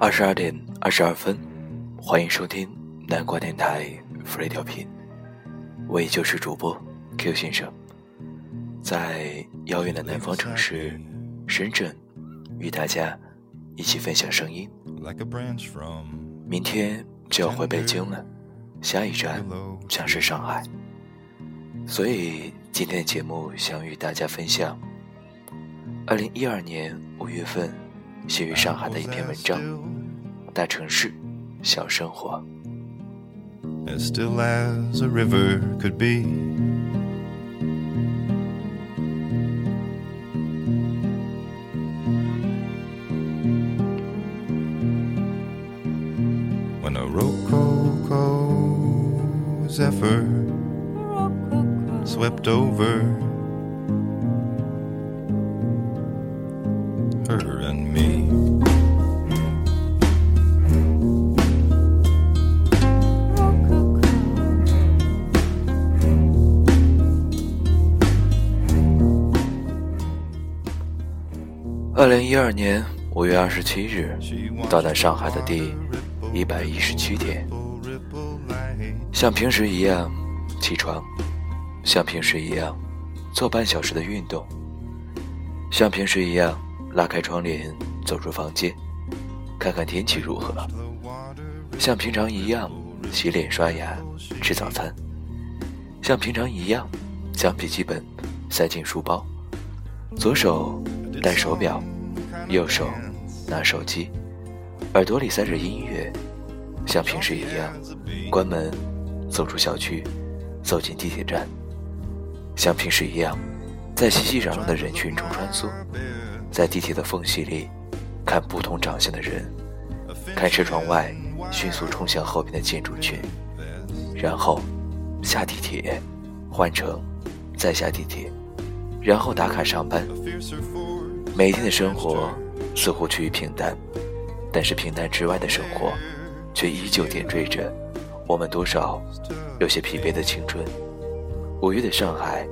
二十二点二十二分，欢迎收听南瓜电台 Free 调频，我依旧是主播 Q 先生，在遥远的南方城市深圳，与大家一起分享声音。明天就要回北京了，下一站将是上海，所以今天的节目想与大家分享二零一二年五月份写于上海的一篇文章。大城市，小生活。As still as a river could be. When a rococo zephyr swept over her and me. 二零一二年五月二十七日，到达上海的第一百一十七天，像平时一样起床，像平时一样做半小时的运动，像平时一样拉开窗帘走出房间，看看天气如何，像平常一样洗脸刷牙吃早餐，像平常一样将笔记本塞进书包，左手。戴手表，右手拿手机，耳朵里塞着音乐，像平时一样关门，走出小区，走进地铁站，像平时一样在熙熙攘攘的人群中穿梭，在地铁的缝隙里看不同长相的人，看车窗外迅速冲向后边的建筑群，然后下地铁，换乘，再下地铁，然后打卡上班。每天的生活似乎趋于平淡，但是平淡之外的生活，却依旧点缀着我们多少有些疲惫的青春。五月的上海，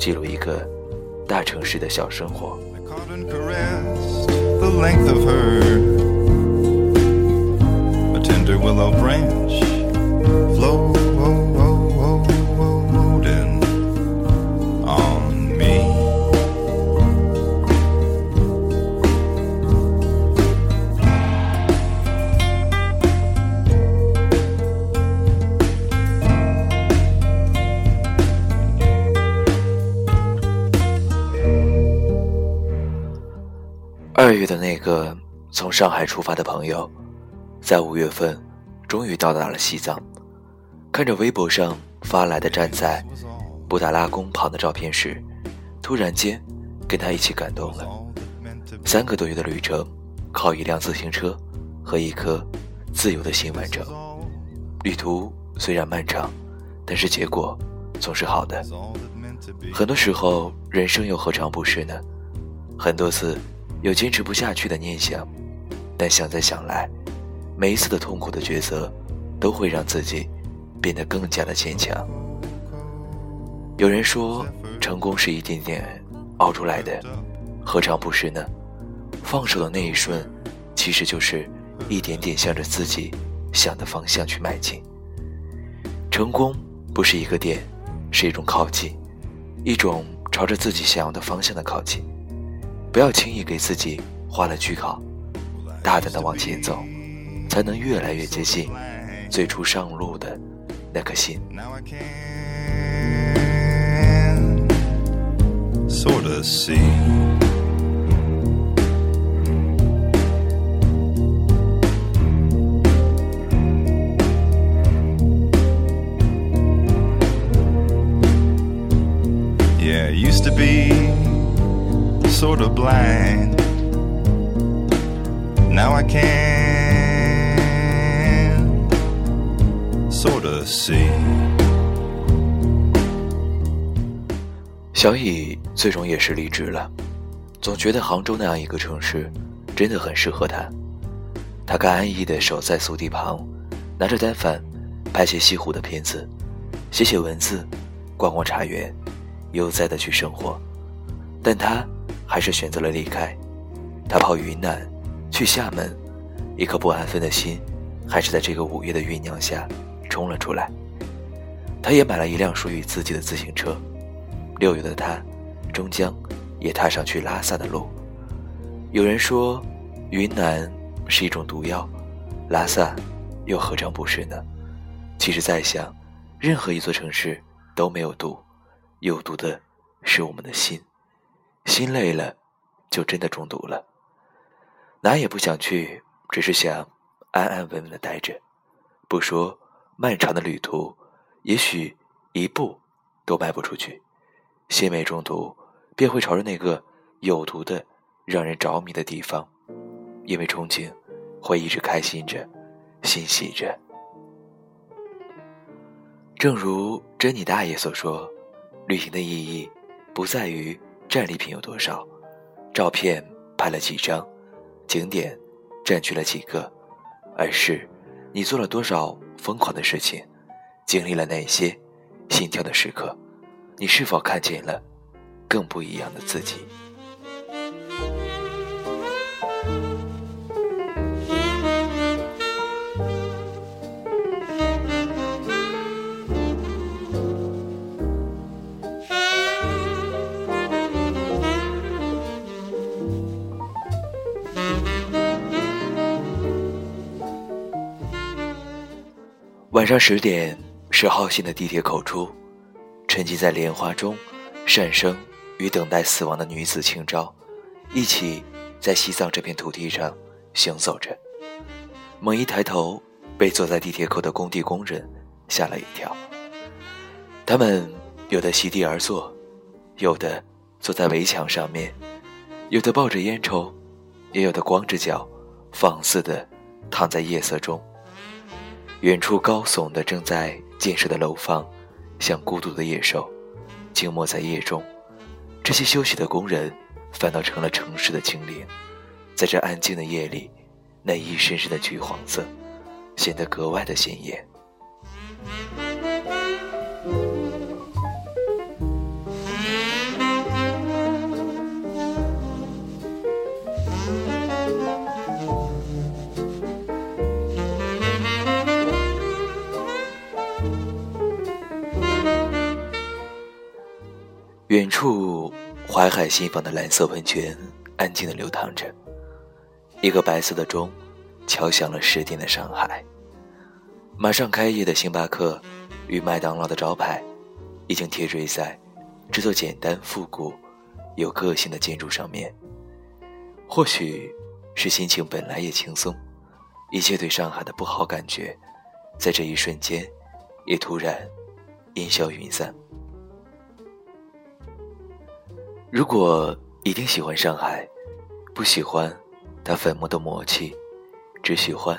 记录一个大城市的小生活。length of her. A tender willow branch flows. 个从上海出发的朋友，在五月份终于到达了西藏。看着微博上发来的站在布达拉宫旁的照片时，突然间跟他一起感动了。三个多月的旅程，靠一辆自行车和一颗自由的心完成。旅途虽然漫长，但是结果总是好的。很多时候，人生又何尝不是呢？很多次。有坚持不下去的念想，但想再想来，每一次的痛苦的抉择，都会让自己变得更加的坚强。有人说，成功是一点点熬出来的，何尝不是呢？放手的那一瞬，其实就是一点点向着自己想的方向去迈进。成功不是一个点，是一种靠近，一种朝着自己想要的方向的靠近。不要轻易给自己画了句号，大胆的往前走，才能越来越接近最初上路的那颗心。sort see 小乙最终也是离职了，总觉得杭州那样一个城市真的很适合他。他该安逸的守在宿地旁，拿着单反拍些西湖的片子，写写文字，逛逛茶园，悠哉的去生活。但他。还是选择了离开，他跑云南，去厦门，一颗不安分的心，还是在这个五月的酝酿下冲了出来。他也买了一辆属于自己的自行车。六月的他，终将也踏上去拉萨的路。有人说，云南是一种毒药，拉萨又何尝不是呢？其实，在想，任何一座城市都没有毒，有毒的是我们的心。心累了，就真的中毒了。哪也不想去，只是想安安稳稳的待着。不说漫长的旅途，也许一步都迈不出去。心没中毒，便会朝着那个有毒的、让人着迷的地方，因为憧憬，会一直开心着，欣喜着。正如珍妮大爷所说，旅行的意义不在于战利品有多少，照片拍了几张，景点占据了几个，而是你做了多少疯狂的事情，经历了哪些心跳的时刻。你是否看见了更不一样的自己？晚上十点，十号线的地铁口出。沉浸在莲花中，善生与等待死亡的女子清昭，一起在西藏这片土地上行走着。猛一抬头，被坐在地铁口的工地工人吓了一跳。他们有的席地而坐，有的坐在围墙上面，有的抱着烟抽，也有的光着脚，放肆的躺在夜色中。远处高耸的正在建设的楼房。像孤独的野兽，静默在夜中。这些休息的工人，反倒成了城市的精灵。在这安静的夜里，那一身身的橘黄色，显得格外的鲜艳。远处，淮海新房的蓝色温泉安静的流淌着。一个白色的钟，敲响了十点的上海。马上开业的星巴克与麦当劳的招牌，已经贴缀在这座简单复古、有个性的建筑上面。或许是心情本来也轻松，一切对上海的不好感觉，在这一瞬间，也突然烟消云散。如果一定喜欢上海，不喜欢它粉墨的魔气，只喜欢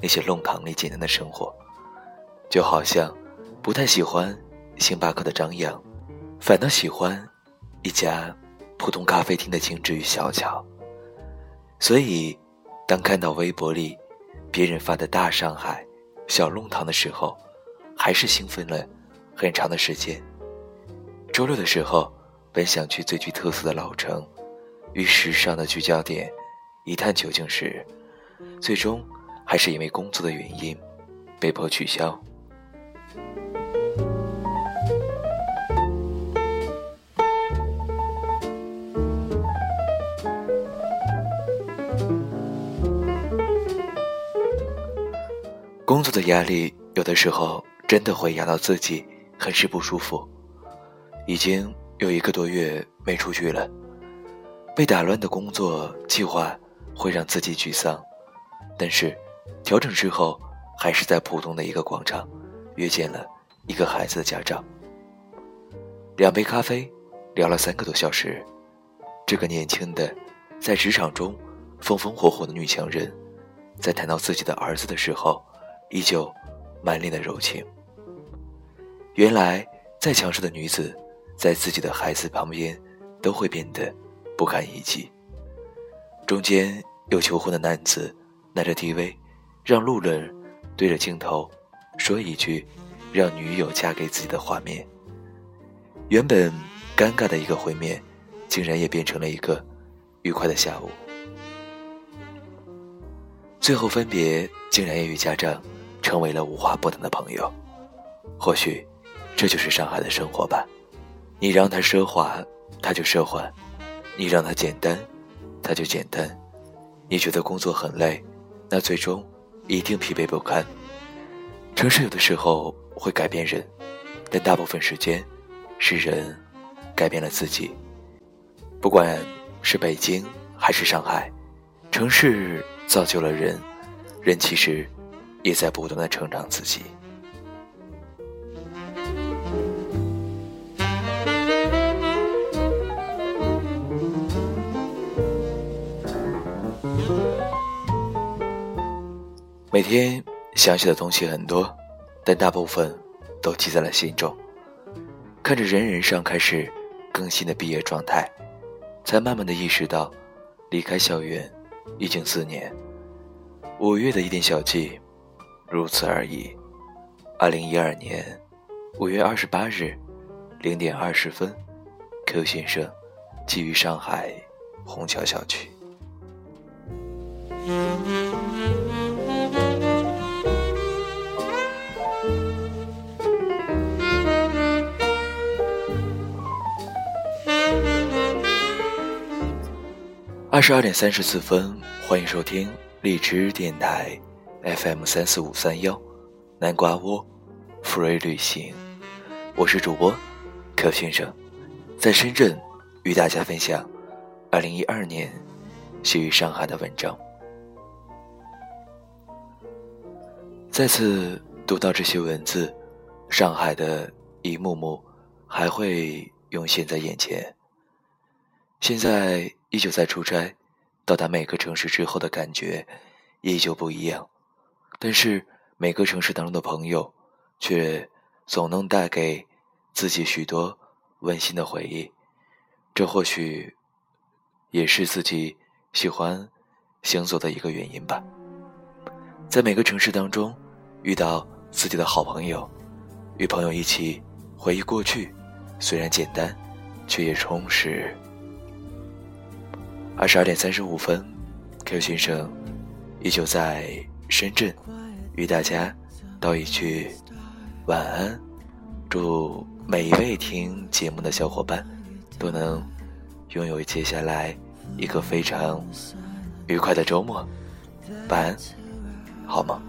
那些弄堂里简单的生活，就好像不太喜欢星巴克的张扬，反倒喜欢一家普通咖啡厅的精致与小巧。所以，当看到微博里别人发的大上海、小弄堂的时候，还是兴奋了很长的时间。周六的时候。本想去最具特色的老城，与时尚的聚焦点一探究竟时，最终还是因为工作的原因被迫取消。工作的压力有的时候真的会压到自己，很是不舒服，已经。有一个多月没出去了，被打乱的工作计划会让自己沮丧，但是调整之后，还是在浦东的一个广场约见了一个孩子的家长。两杯咖啡，聊了三个多小时。这个年轻的，在职场中风风火火的女强人，在谈到自己的儿子的时候，依旧满脸的柔情。原来，再强势的女子。在自己的孩子旁边，都会变得不堪一击。中间有求婚的男子拿着 TV，让路人对着镜头说一句“让女友嫁给自己的”画面。原本尴尬的一个会面，竟然也变成了一个愉快的下午。最后分别，竟然也与家长成为了无话不谈的朋友。或许，这就是上海的生活吧。你让他奢华，他就奢华；你让他简单，他就简单。你觉得工作很累，那最终一定疲惫不堪。城市有的时候会改变人，但大部分时间是人改变了自己。不管是北京还是上海，城市造就了人，人其实也在不断的成长自己。每天想起的东西很多，但大部分都记在了心中。看着人人上开始更新的毕业状态，才慢慢的意识到，离开校园已经四年。五月的一点小记，如此而已。二零一二年五月二十八日零点二十分，Q 先生寄于上海虹桥小区。二十二点三十四分，欢迎收听荔枝电台 FM 三四五三幺，南瓜窝，福瑞旅行，我是主播柯先生，在深圳与大家分享二零一二年写于上海的文章。再次读到这些文字，上海的一幕幕还会涌现在眼前。现在。依旧在出差，到达每个城市之后的感觉依旧不一样，但是每个城市当中的朋友，却总能带给自己许多温馨的回忆。这或许也是自己喜欢行走的一个原因吧。在每个城市当中遇到自己的好朋友，与朋友一起回忆过去，虽然简单，却也充实。二十二点三十五分，Q 先生依旧在深圳，与大家道一句晚安。祝每一位听节目的小伙伴都能拥有接下来一个非常愉快的周末。晚安，好吗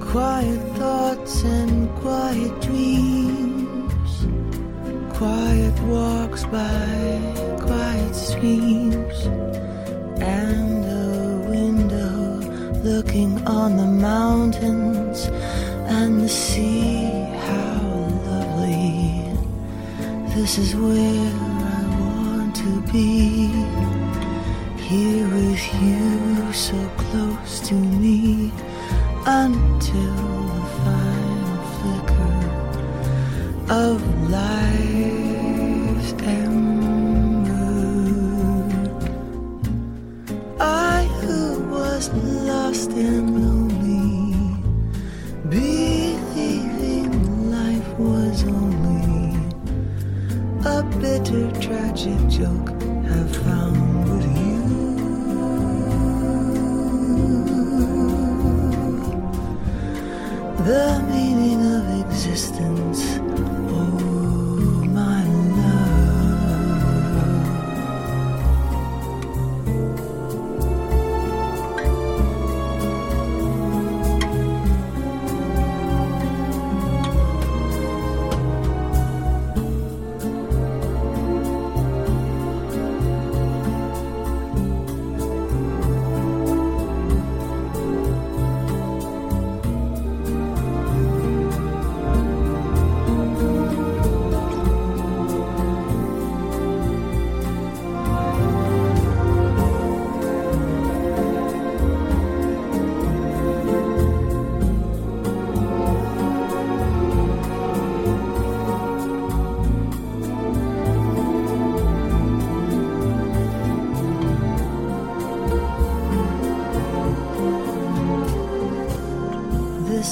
？Quiet walks by quiet streams And a window looking on the mountains And the sea, how lovely. This is where I want to be. Here with you, so close to me Until the final of life and mood. I who was lost and lonely, believing life was only a bitter tragic joke, have found with you. The meaning of existence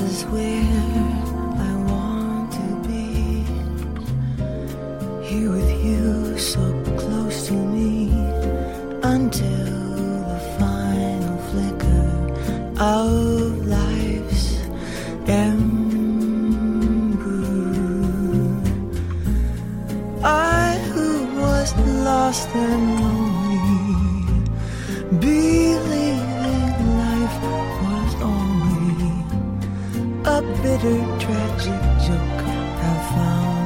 Is where bitter tragic joke I found.